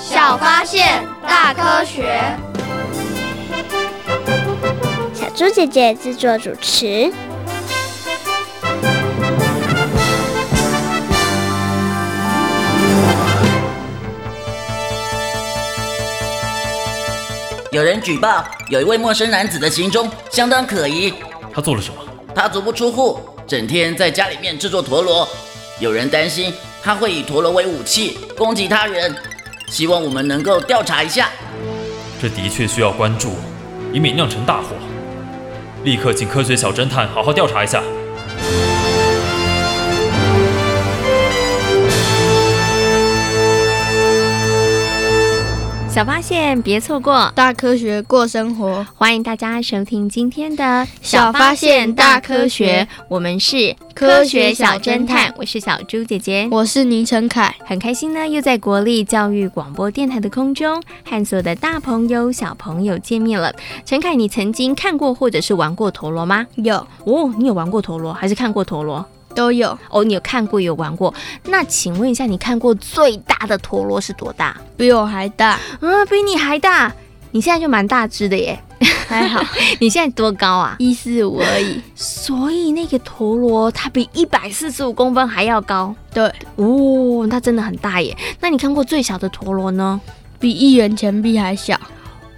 小发现，大科学。小猪姐姐制作主持。有人举报，有一位陌生男子的行踪相当可疑。他做了什么？他足不出户，整天在家里面制作陀螺。有人担心他会以陀螺为武器攻击他人，希望我们能够调查一下。这的确需要关注，以免酿成大祸。立刻请科学小侦探好好调查一下。小发现，别错过大科学过生活。欢迎大家收听今天的《小发现大科学》，我们是科学小侦探，我是小猪姐姐，我是倪晨凯，很开心呢，又在国立教育广播电台的空中和所有的大朋友、小朋友见面了。陈凯，你曾经看过或者是玩过陀螺吗？有哦，你有玩过陀螺还是看过陀螺？都有哦，你有看过有玩过？那请问一下，你看过最大的陀螺是多大？比我还大嗯，比你还大？你现在就蛮大只的耶，还好。你现在多高啊？一四五而已。所以那个陀螺它比一百四十五公分还要高。对，哦，它真的很大耶。那你看过最小的陀螺呢？比一元钱币还小。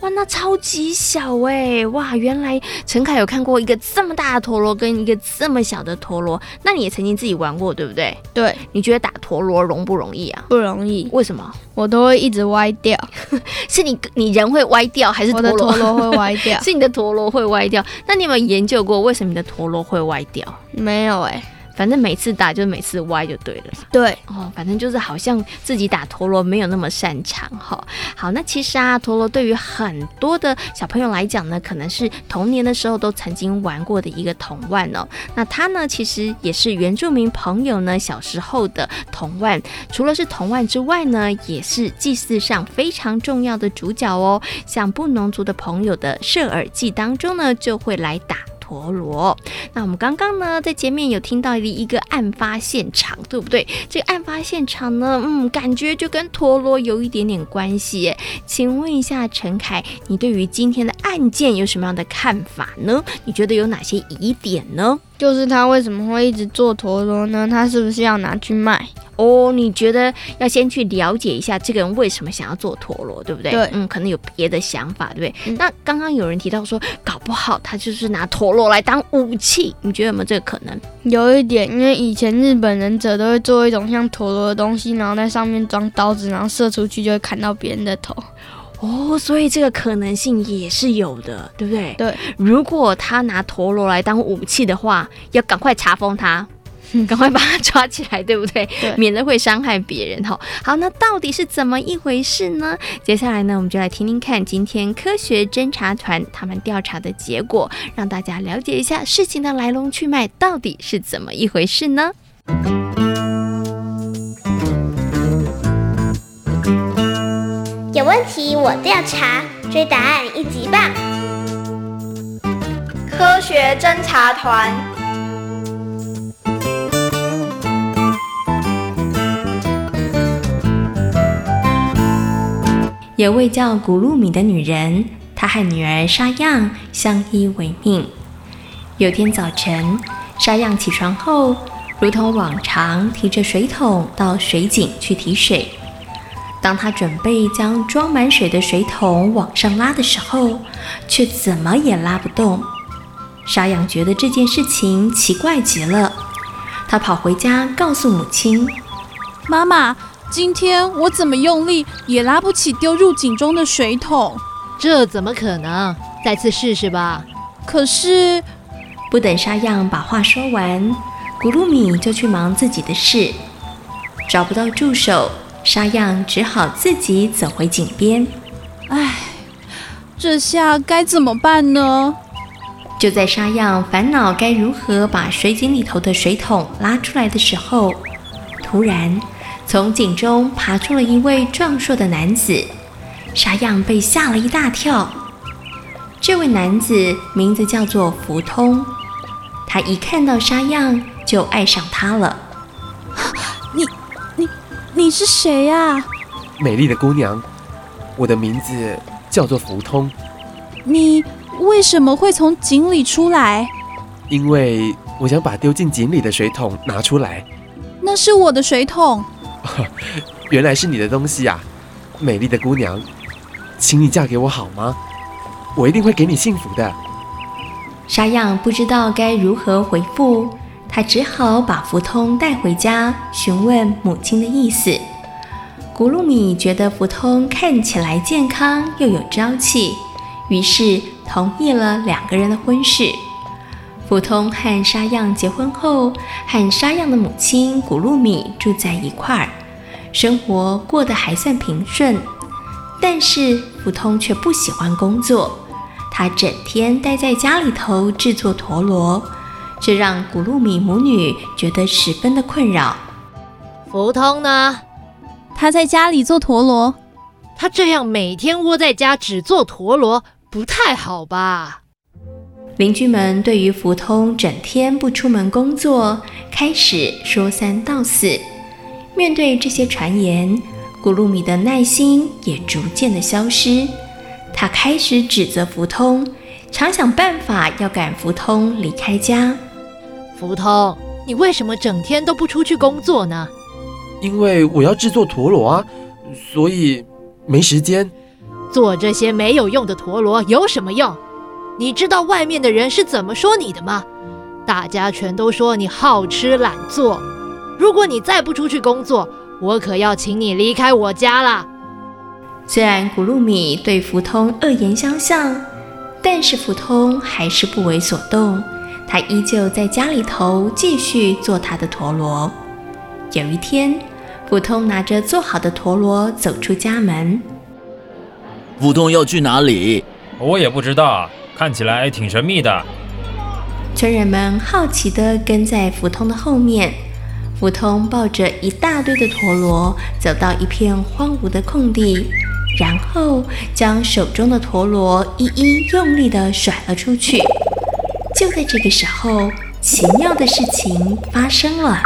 哇，那超级小哎！哇，原来陈凯有看过一个这么大的陀螺跟一个这么小的陀螺。那你也曾经自己玩过，对不对？对。你觉得打陀螺容不容易啊？不容易。为什么？我都会一直歪掉。是你你人会歪掉，还是陀螺？我的陀螺会歪掉？是你的陀螺会歪掉。那你有没有研究过为什么你的陀螺会歪掉？没有哎。反正每次打就每次歪就对了。对哦，反正就是好像自己打陀螺没有那么擅长哈。好，那其实啊，陀螺对于很多的小朋友来讲呢，可能是童年的时候都曾经玩过的一个童玩哦。那它呢，其实也是原住民朋友呢小时候的童玩。除了是童玩之外呢，也是祭祀上非常重要的主角哦。像布农族的朋友的射耳祭当中呢，就会来打。陀螺，那我们刚刚呢，在前面有听到一个案发现场，对不对？这个案发现场呢，嗯，感觉就跟陀螺有一点点关系。请问一下陈凯，你对于今天的案件有什么样的看法呢？你觉得有哪些疑点呢？就是他为什么会一直做陀螺呢？他是不是要拿去卖？哦，你觉得要先去了解一下这个人为什么想要做陀螺，对不对？对，嗯，可能有别的想法，对不对？嗯、那刚刚有人提到说，搞不好他就是拿陀螺来当武器，你觉得有没有这个可能？有一点，因为以前日本忍者都会做一种像陀螺的东西，然后在上面装刀子，然后射出去就会砍到别人的头。哦，所以这个可能性也是有的，对不对？对，如果他拿陀螺来当武器的话，要赶快查封他，赶快把他抓起来，对不对？对，免得会伤害别人。哈，好，那到底是怎么一回事呢？接下来呢，我们就来听听看今天科学侦查团他们调查的结果，让大家了解一下事情的来龙去脉到底是怎么一回事呢？有问题我调查，追答案一级棒！科学侦查团。有位叫古露米的女人，她和女儿沙漾相依为命。有天早晨，沙漾起床后，如同往常提着水桶到水井去提水。当他准备将装满水的水桶往上拉的时候，却怎么也拉不动。沙漾觉得这件事情奇怪极了，他跑回家告诉母亲：“妈妈，今天我怎么用力也拉不起丢入井中的水桶。这怎么可能？再次试试吧。”可是，不等沙样把话说完，古露米就去忙自己的事，找不到助手。沙样只好自己走回井边。唉，这下该怎么办呢？就在沙样烦恼该如何把水井里头的水桶拉出来的时候，突然从井中爬出了一位壮硕的男子。沙样被吓了一大跳。这位男子名字叫做福通，他一看到沙样就爱上他了。你、你、你是谁呀？美丽的姑娘，我的名字叫做福通。你。为什么会从井里出来？因为我想把丢进井里的水桶拿出来。那是我的水桶。原来是你的东西呀，美丽的姑娘，请你嫁给我好吗？我一定会给你幸福的。沙样不知道该如何回复，他只好把福通带回家，询问母亲的意思。古鲁米觉得福通看起来健康又有朝气，于是。同意了两个人的婚事。福通和沙样结婚后，和沙样的母亲古鲁米住在一块儿，生活过得还算平顺。但是福通却不喜欢工作，他整天待在家里头制作陀螺，这让古鲁米母女觉得十分的困扰。福通呢？他在家里做陀螺。他这样每天窝在家只做陀螺。不太好吧？邻居们对于福通整天不出门工作，开始说三道四。面对这些传言，古鲁米的耐心也逐渐的消失。他开始指责福通，常想办法要赶福通离开家。福通，你为什么整天都不出去工作呢？因为我要制作陀螺啊，所以没时间。做这些没有用的陀螺有什么用？你知道外面的人是怎么说你的吗？大家全都说你好吃懒做。如果你再不出去工作，我可要请你离开我家了。虽然古鲁米对福通恶言相向，但是福通还是不为所动。他依旧在家里头继续做他的陀螺。有一天，福通拿着做好的陀螺走出家门。福通要去哪里？我也不知道，看起来挺神秘的。村人们好奇地跟在福通的后面。福通抱着一大堆的陀螺，走到一片荒芜的空地，然后将手中的陀螺一一用力地甩了出去。就在这个时候，奇妙的事情发生了。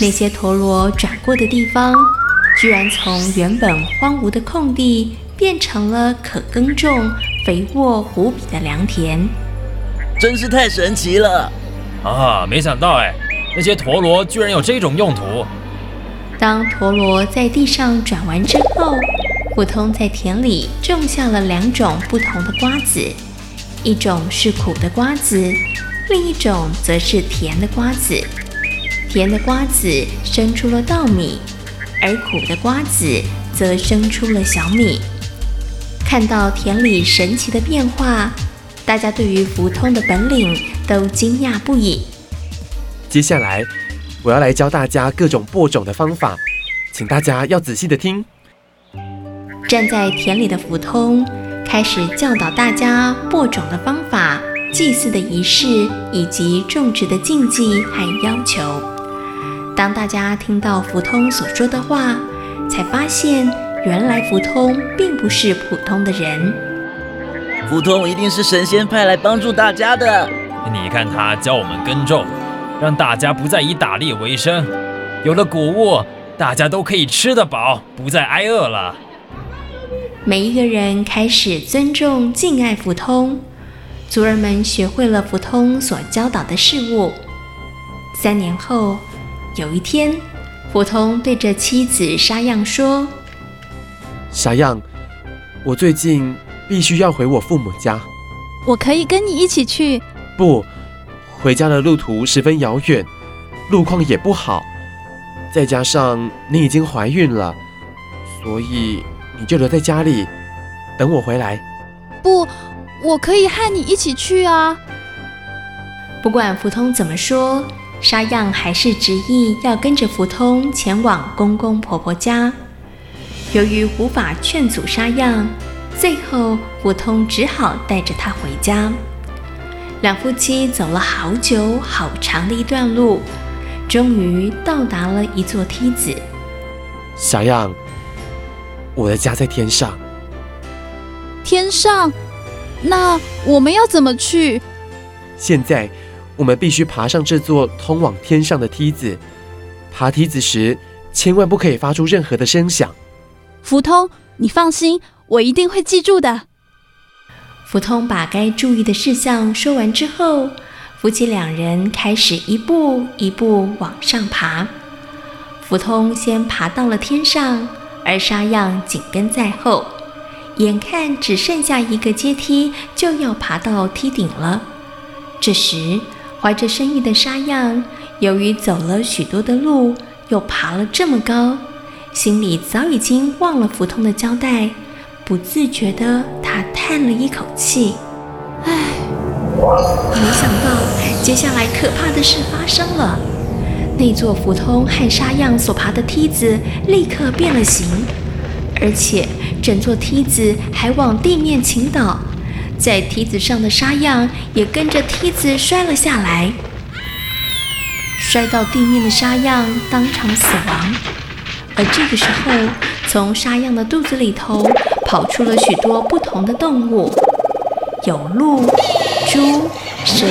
那些陀螺转过的地方，居然从原本荒芜的空地，变成了可耕种、肥沃无比的良田，真是太神奇了！啊，没想到哎，那些陀螺居然有这种用途。当陀螺在地上转完之后，普通在田里种下了两种不同的瓜子，一种是苦的瓜子，另一种则是甜的瓜子。甜的瓜子生出了稻米，而苦的瓜子则生出了小米。看到田里神奇的变化，大家对于福通的本领都惊讶不已。接下来，我要来教大家各种播种的方法，请大家要仔细的听。站在田里的福通开始教导大家播种的方法、祭祀的仪式以及种植的禁忌和要求。当大家听到福通所说的话，才发现。原来福通并不是普通的人，福通一定是神仙派来帮助大家的。你看他教我们耕种，让大家不再以打猎为生，有了谷物，大家都可以吃得饱，不再挨饿了。每一个人开始尊重敬爱福通，族人们学会了福通所教导的事物。三年后，有一天，福通对着妻子沙样说。沙样，我最近必须要回我父母家。我可以跟你一起去。不，回家的路途十分遥远，路况也不好，再加上你已经怀孕了，所以你就留在家里等我回来。不，我可以和你一起去啊。不管福通怎么说，沙样还是执意要跟着福通前往公公婆婆家。由于无法劝阻沙样，最后福通只好带着他回家。两夫妻走了好久好长的一段路，终于到达了一座梯子。沙样，我的家在天上。天上？那我们要怎么去？现在我们必须爬上这座通往天上的梯子。爬梯子时，千万不可以发出任何的声响。福通，你放心，我一定会记住的。福通把该注意的事项说完之后，夫妻两人开始一步一步往上爬。福通先爬到了天上，而沙样紧跟在后。眼看只剩下一个阶梯，就要爬到梯顶了。这时，怀着身孕的沙样，由于走了许多的路，又爬了这么高，心里早已经忘了福通的交代。不自觉的，他叹了一口气：“唉，没想到接下来可怕的事发生了。那座福通和沙样所爬的梯子立刻变了形。”而且整座梯子还往地面倾倒，在梯子上的沙样也跟着梯子摔了下来。摔到地面的沙样当场死亡。而这个时候，从沙样的肚子里头跑出了许多不同的动物，有鹿、猪、蛇、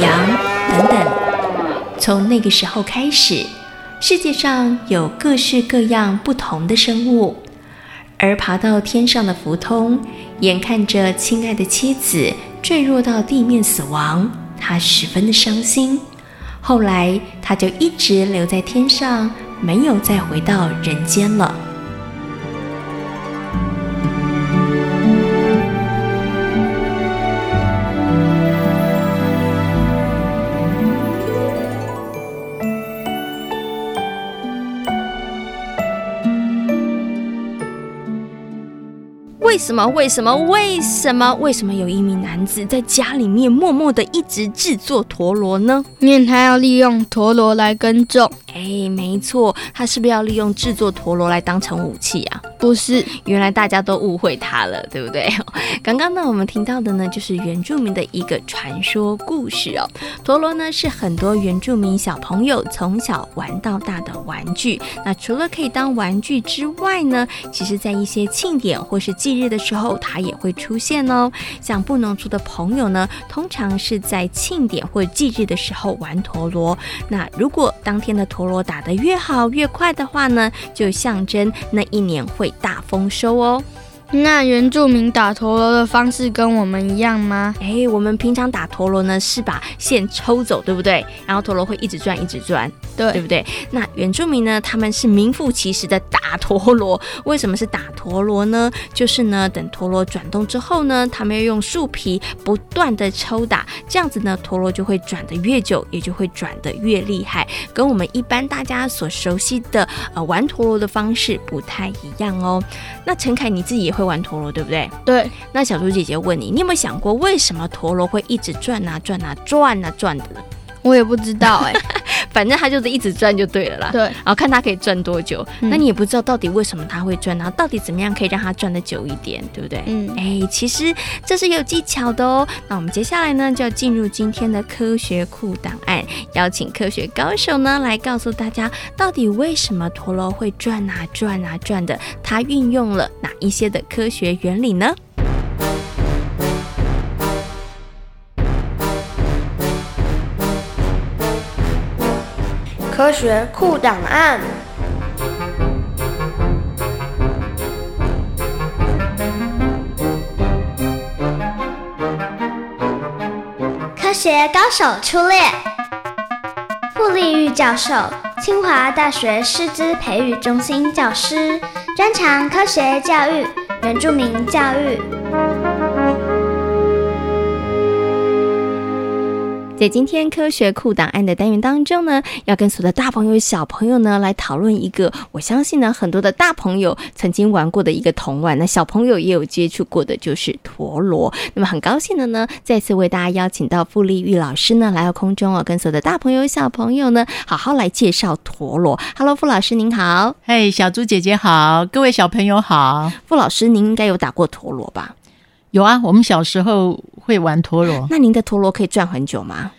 羊等等。从那个时候开始，世界上有各式各样不同的生物。而爬到天上的福通，眼看着亲爱的妻子坠落到地面死亡，他十分的伤心。后来，他就一直留在天上，没有再回到人间了。什么？为什么？为什么？为什么有一名男子在家里面默默的一直制作陀螺呢？因为他要利用陀螺来耕种。哎，没错，他是不是要利用制作陀螺来当成武器啊？不是，原来大家都误会他了，对不对？刚刚呢，我们听到的呢，就是原住民的一个传说故事哦。陀螺呢，是很多原住民小朋友从小玩到大的玩具。那除了可以当玩具之外呢，其实在一些庆典或是忌日的时候，它也会出现哦。像布农族的朋友呢，通常是在庆典或祭日的时候玩陀螺。那如果当天的陀螺打得越好越快的话呢，就象征那一年会大丰收哦。那原住民打陀螺的方式跟我们一样吗？哎，我们平常打陀螺呢，是把线抽走，对不对？然后陀螺会一直转，一直转，对，对不对？那原住民呢，他们是名副其实的打陀螺。为什么是打陀螺呢？就是呢，等陀螺转动之后呢，他们要用树皮不断的抽打，这样子呢，陀螺就会转得越久，也就会转得越厉害。跟我们一般大家所熟悉的呃玩陀螺的方式不太一样哦。那陈凯你自己也会。会玩陀螺对不对？对。那小猪姐姐问你，你有没有想过为什么陀螺会一直转啊转啊转啊转的呢？我也不知道哎、欸，反正它就是一直转就对了啦。对。然后看它可以转多久，嗯、那你也不知道到底为什么它会转，然后到底怎么样可以让它转得久一点，对不对？嗯。哎，其实这是有技巧的哦。那我们接下来呢，就要进入今天的科学库档案，邀请科学高手呢来告诉大家，到底为什么陀螺会转啊转啊转的？它运用了哪一些的科学原理呢？科学酷档案。科学高手出列。傅立玉教授，清华大学师资培育中心教师，专长科学教育、原住民教育。在今天科学库档案的单元当中呢，要跟所有的大朋友小朋友呢来讨论一个，我相信呢很多的大朋友曾经玩过的一个童玩，那小朋友也有接触过的，就是陀螺。那么很高兴的呢，再次为大家邀请到傅立玉老师呢来到空中哦，跟所有的大朋友小朋友呢好好来介绍陀螺。Hello，傅老师您好。嘿，hey, 小猪姐姐好，各位小朋友好。傅老师，您应该有打过陀螺吧？有啊，我们小时候会玩陀螺。那您的陀螺可以转很久吗？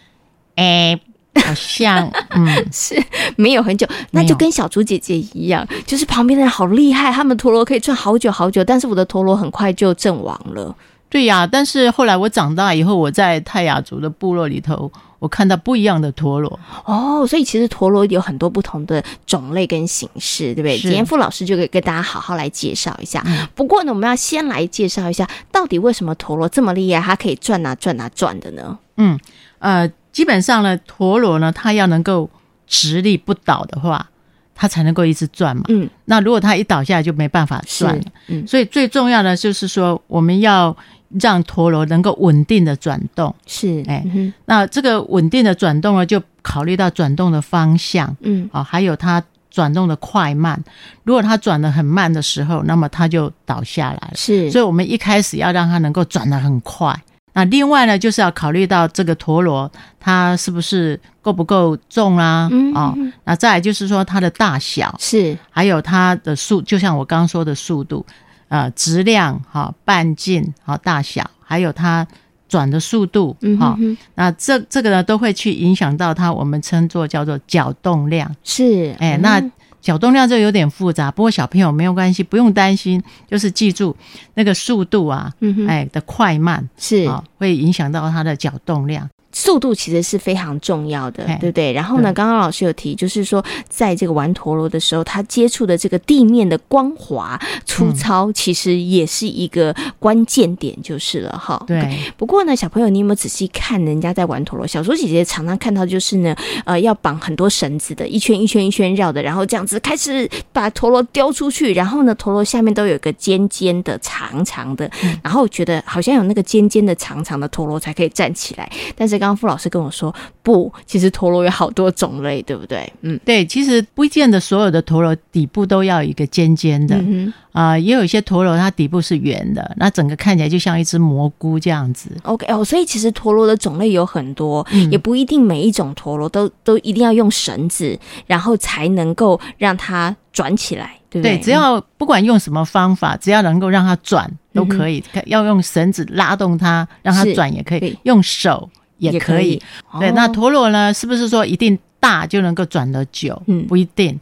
哎、欸，好像 嗯是没有很久，那就跟小猪姐姐一样，就是旁边的人好厉害，他们陀螺可以转好久好久，但是我的陀螺很快就阵亡了。对呀、啊，但是后来我长大以后，我在泰雅族的部落里头，我看到不一样的陀螺哦，所以其实陀螺有很多不同的种类跟形式，对不对？是今天傅老师就可以跟大家好好来介绍一下。嗯、不过呢，我们要先来介绍一下，到底为什么陀螺这么厉害，它可以转啊转啊转的呢？嗯，呃，基本上呢，陀螺呢，它要能够直立不倒的话，它才能够一直转嘛。嗯，那如果它一倒下来，就没办法转了。嗯，所以最重要的就是说，我们要。让陀螺能够稳定的转动，是哎，嗯、那这个稳定的转动呢，就考虑到转动的方向，嗯，啊，还有它转动的快慢。如果它转得很慢的时候，那么它就倒下来了。是，所以我们一开始要让它能够转得很快。那另外呢，就是要考虑到这个陀螺它是不是够不够重啊？嗯哼，哦，那再来就是说它的大小是，还有它的速，就像我刚刚说的速度。呃，质量哈，半径好，大小，还有它转的速度，嗯哼哼，那这这个呢，都会去影响到它，我们称作叫做角动量。是，哎，那角动量就有点复杂，不过小朋友没有关系，不用担心，就是记住那个速度啊，哎的快慢是啊，会影响到它的角动量。速度其实是非常重要的，对不对？然后呢，刚刚老师有提，就是说，在这个玩陀螺的时候，他接触的这个地面的光滑粗糙，其实也是一个关键点，就是了哈。对。不过呢，小朋友，你有没有仔细看人家在玩陀螺？小猪姐姐常常看到，就是呢，呃，要绑很多绳子的，一圈一圈一圈绕的，然后这样子开始把陀螺丢出去，然后呢，陀螺下面都有一个尖尖的、长长的，然后觉得好像有那个尖尖的、长长的陀螺才可以站起来，但是。刚刚傅老师跟我说，不，其实陀螺有好多种类，对不对？嗯，对，其实不见得所有的陀螺底部都要一个尖尖的啊、嗯哼呃，也有一些陀螺它底部是圆的，那整个看起来就像一只蘑菇这样子。OK 哦，所以其实陀螺的种类有很多，嗯、也不一定每一种陀螺都都一定要用绳子，然后才能够让它转起来，对不对？对，只要不管用什么方法，只要能够让它转都可以。嗯、要用绳子拉动它，让它转也，可以用手。也可以，可以对。那陀螺呢？是不是说一定大就能够转得久？嗯，不一定。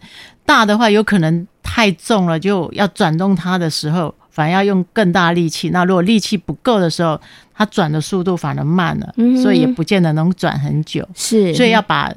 大的话，有可能太重了，就要转动它的时候，反而要用更大力气。那如果力气不够的时候，它转的速度反而慢了，嗯、所以也不见得能转很久。是，所以要把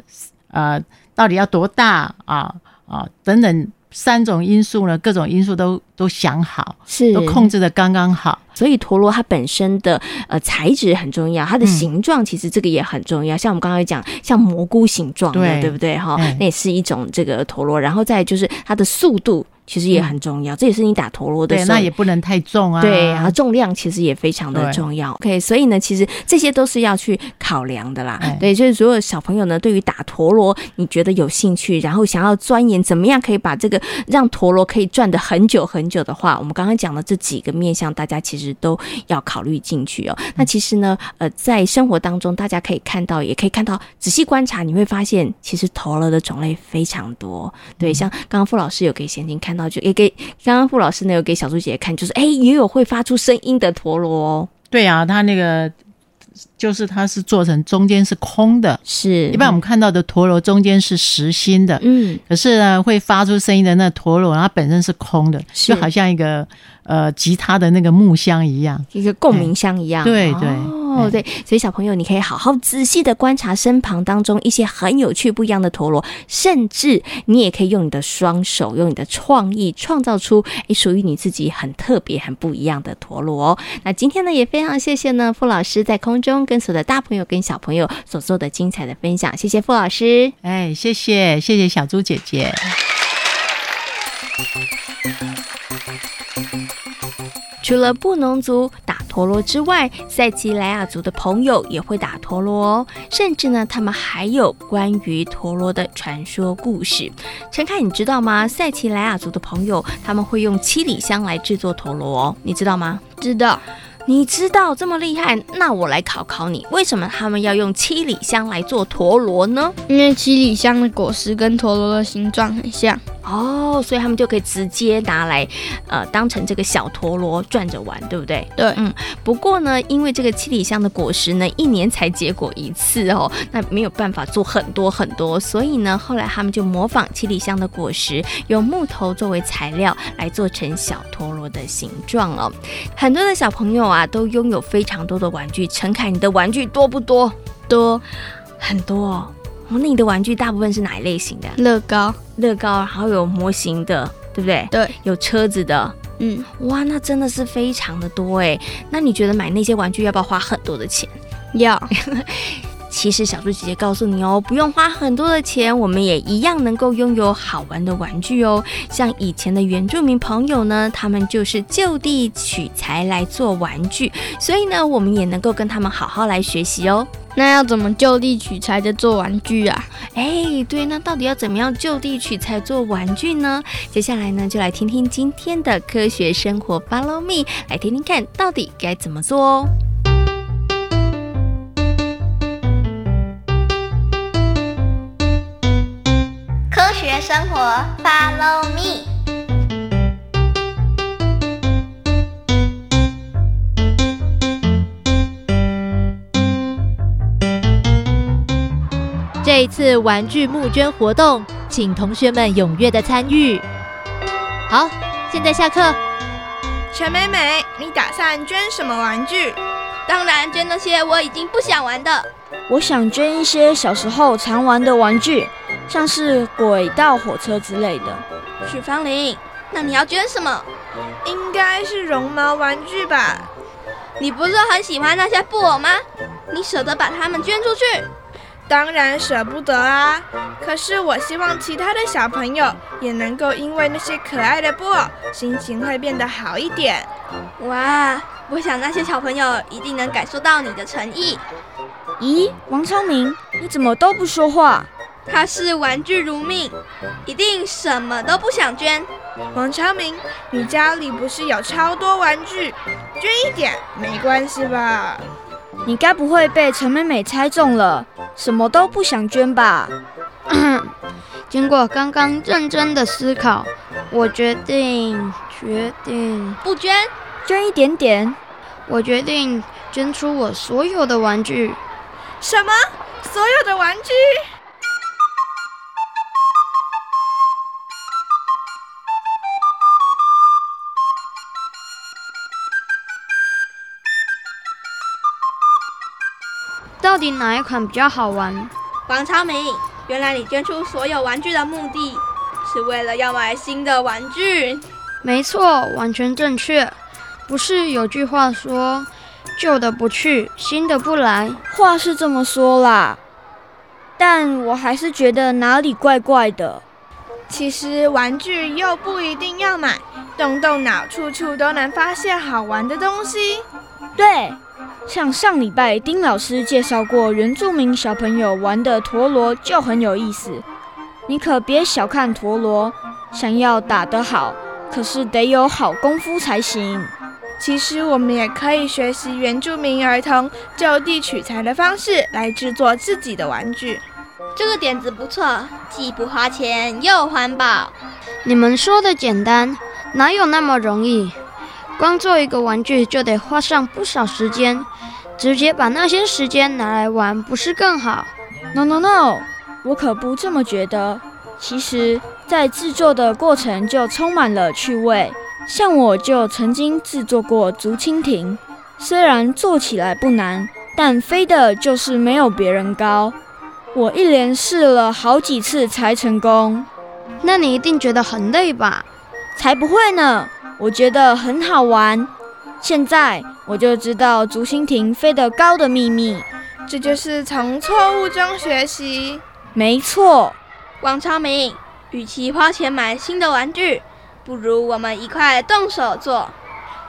呃，到底要多大啊啊等等。三种因素呢，各种因素都都想好，是都控制的刚刚好。所以陀螺它本身的呃材质很重要，它的形状其实这个也很重要。嗯、像我们刚刚讲，像蘑菇形状的，对，对不对？哈，那也是一种这个陀螺。然后再就是它的速度。其实也很重要，嗯、这也是你打陀螺的时候，对，那也不能太重啊。对，然后重量其实也非常的重要。OK，所以呢，其实这些都是要去考量的啦。对，对，就是所有小朋友呢，对于打陀螺，你觉得有兴趣，然后想要钻研怎么样可以把这个让陀螺可以转的很久很久的话，我们刚刚讲的这几个面向，大家其实都要考虑进去哦。嗯、那其实呢，呃，在生活当中，大家可以看到，也可以看到，仔细观察，你会发现，其实陀螺的种类非常多。对，像刚刚傅老师有给贤婷看。看到就也给刚刚傅老师呢，有给小猪姐姐看，就是哎，也有会发出声音的陀螺哦。对啊，它那个就是它是做成中间是空的，是。一般我们看到的陀螺中间是实心的，嗯，可是呢会发出声音的那陀螺，它本身是空的，就好像一个呃吉他的那个木箱一样，一个共鸣箱一样，对对。哦，对，所以小朋友，你可以好好仔细的观察身旁当中一些很有趣、不一样的陀螺，甚至你也可以用你的双手，用你的创意，创造出诶属于你自己很特别、很不一样的陀螺哦。那今天呢，也非常谢谢呢，傅老师在空中跟所有的大朋友跟小朋友所做的精彩的分享，谢谢傅老师。哎，谢谢，谢谢小猪姐姐。除了布农族打陀螺之外，赛奇莱亚族的朋友也会打陀螺哦，甚至呢，他们还有关于陀螺的传说故事。陈凯，你知道吗？赛奇莱亚族的朋友他们会用七里香来制作陀螺哦，你知道吗？知道。你知道这么厉害，那我来考考你，为什么他们要用七里香来做陀螺呢？因为七里香的果实跟陀螺的形状很像。哦，所以他们就可以直接拿来，呃，当成这个小陀螺转着玩，对不对？对，嗯。不过呢，因为这个七里香的果实呢，一年才结果一次哦，那没有办法做很多很多，所以呢，后来他们就模仿七里香的果实，用木头作为材料来做成小陀螺的形状哦。很多的小朋友啊，都拥有非常多的玩具。陈凯，你的玩具多不多？多，很多哦。那你的玩具大部分是哪一类型的？乐高，乐高，然后有模型的，对不对？对，有车子的，嗯，哇，那真的是非常的多哎。那你觉得买那些玩具要不要花很多的钱？要。其实小猪姐姐告诉你哦，不用花很多的钱，我们也一样能够拥有好玩的玩具哦。像以前的原住民朋友呢，他们就是就地取材来做玩具，所以呢，我们也能够跟他们好好来学习哦。那要怎么就地取材的做玩具啊？哎，对，那到底要怎么样就地取材做玩具呢？接下来呢，就来听听今天的科学生活，Follow me，来听听看到底该怎么做哦。生活，Follow me。这一次玩具募捐活动，请同学们踊跃的参与。好，现在下课。陈美美，你打算捐什么玩具？当然捐那些我已经不想玩的。我想捐一些小时候常玩的玩具。像是轨道火车之类的。许芳玲，那你要捐什么？应该是绒毛玩具吧？你不是很喜欢那些布偶吗？你舍得把它们捐出去？当然舍不得啊！可是我希望其他的小朋友也能够因为那些可爱的布偶，心情会变得好一点。哇！我想那些小朋友一定能感受到你的诚意。咦，王昌明，你怎么都不说话？他是玩具如命，一定什么都不想捐。王昌明，你家里不是有超多玩具，捐一点没关系吧？你该不会被陈美美猜中了，什么都不想捐吧？经过刚刚认真的思考，我决定决定不捐，捐一点点。我决定捐出我所有的玩具。什么？所有的玩具？到底哪一款比较好玩？王超明，原来你捐出所有玩具的目的是为了要买新的玩具？没错，完全正确。不是有句话说“旧的不去，新的不来”？话是这么说啦，但我还是觉得哪里怪怪的。其实玩具又不一定要买，动动脑，处处都能发现好玩的东西。对。像上礼拜丁老师介绍过，原住民小朋友玩的陀螺就很有意思。你可别小看陀螺，想要打得好，可是得有好功夫才行。其实我们也可以学习原住民儿童就地取材的方式来制作自己的玩具。这个点子不错，既不花钱又环保。你们说的简单，哪有那么容易？光做一个玩具就得花上不少时间，直接把那些时间拿来玩不是更好？No No No，我可不这么觉得。其实，在制作的过程就充满了趣味。像我就曾经制作过竹蜻蜓，虽然做起来不难，但飞的就是没有别人高。我一连试了好几次才成功。那你一定觉得很累吧？才不会呢。我觉得很好玩，现在我就知道竹蜻蜓飞得高的秘密。这就是从错误中学习。没错，王超明，与其花钱买新的玩具，不如我们一块动手做。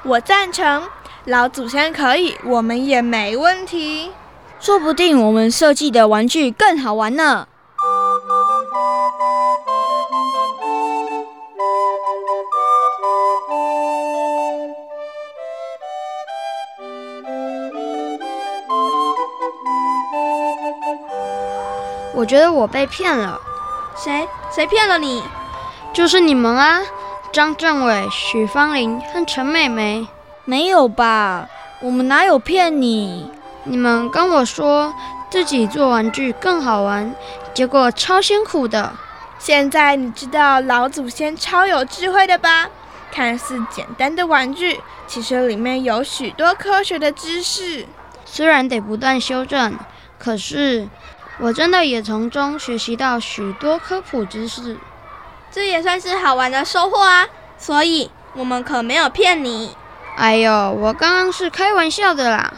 我赞成。老祖先可以，我们也没问题。说不定我们设计的玩具更好玩呢。我觉得我被骗了。谁？谁骗了你？就是你们啊，张政委、许芳玲和陈美美。没有吧？我们哪有骗你？你们跟我说自己做玩具更好玩，结果超辛苦的。现在你知道老祖先超有智慧的吧？看似简单的玩具，其实里面有许多科学的知识。虽然得不断修正，可是我真的也从中学习到许多科普知识。这也算是好玩的收获啊！所以我们可没有骗你。哎呦，我刚刚是开玩笑的啦。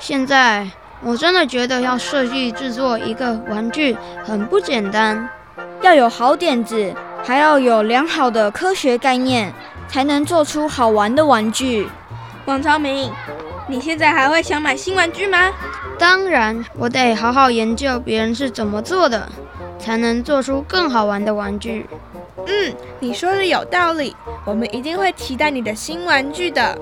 现在我真的觉得要设计制作一个玩具很不简单。要有好点子，还要有良好的科学概念，才能做出好玩的玩具。王超明，你现在还会想买新玩具吗？当然，我得好好研究别人是怎么做的，才能做出更好玩的玩具。嗯，你说的有道理，我们一定会期待你的新玩具的。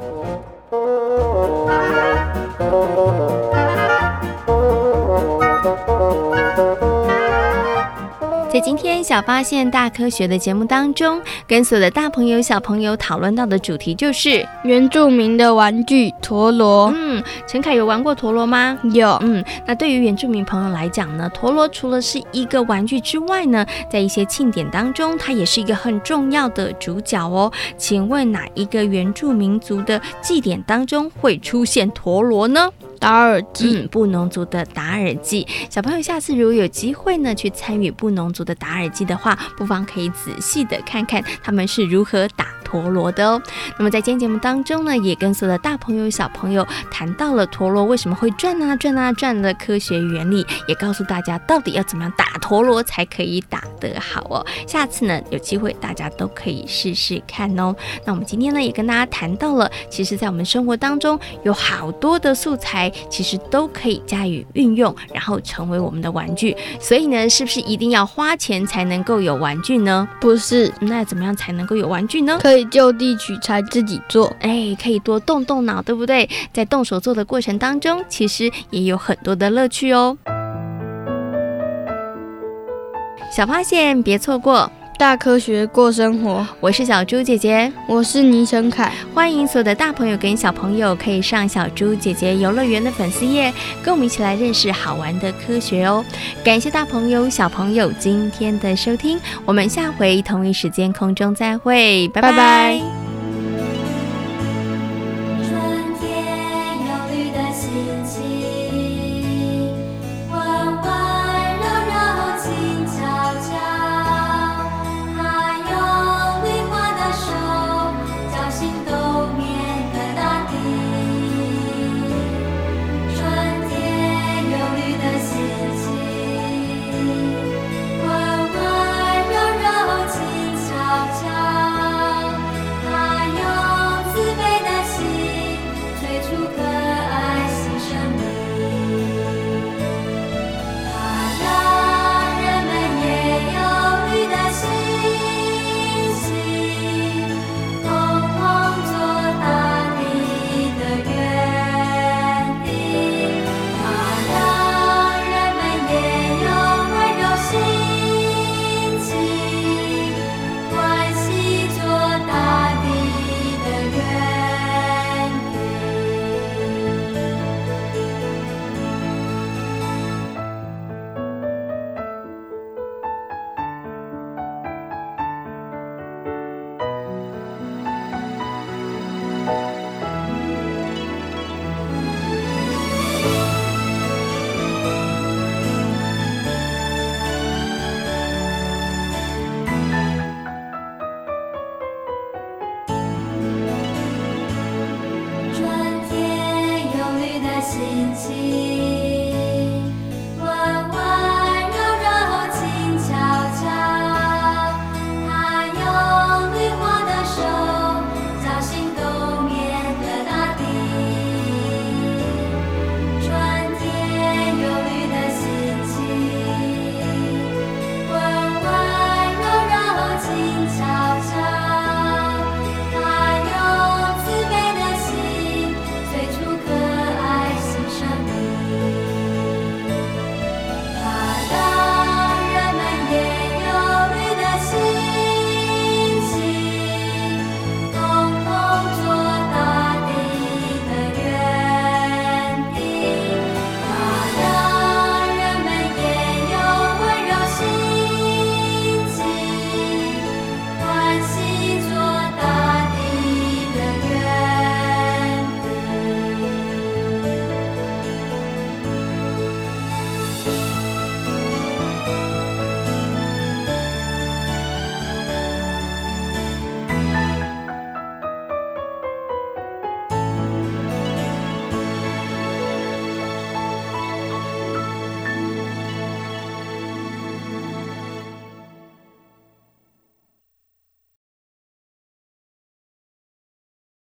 今天小发现大科学的节目当中，跟所有的大朋友小朋友讨论到的主题就是原住民的玩具陀螺。嗯，陈凯有玩过陀螺吗？有。嗯，那对于原住民朋友来讲呢，陀螺除了是一个玩具之外呢，在一些庆典当中，它也是一个很重要的主角哦。请问哪一个原住民族的祭典当中会出现陀螺呢？达尔记，嗯，布农族的达尔记。小朋友下次如果有机会呢，去参与布农族的达尔记的话，不妨可以仔细的看看他们是如何打陀螺的哦。那么在今天节目当中呢，也跟所有的大朋友小朋友谈到了陀螺为什么会转啊转啊转的科学原理，也告诉大家到底要怎么样打陀螺才可以打得好哦。下次呢，有机会大家都可以试试看哦。那我们今天呢，也跟大家谈到了，其实在我们生活当中有好多的素材。其实都可以加以运用，然后成为我们的玩具。所以呢，是不是一定要花钱才能够有玩具呢？不是，那怎么样才能够有玩具呢？可以就地取材自己做，哎，可以多动动脑，对不对？在动手做的过程当中，其实也有很多的乐趣哦。小发现，别错过。大科学过生活，我是小猪姐姐，我是倪晨凯。欢迎所有的大朋友跟小朋友可以上小猪姐姐游乐园的粉丝页，跟我们一起来认识好玩的科学哦。感谢大朋友小朋友今天的收听，我们下回同一时间空中再会，拜拜。拜拜。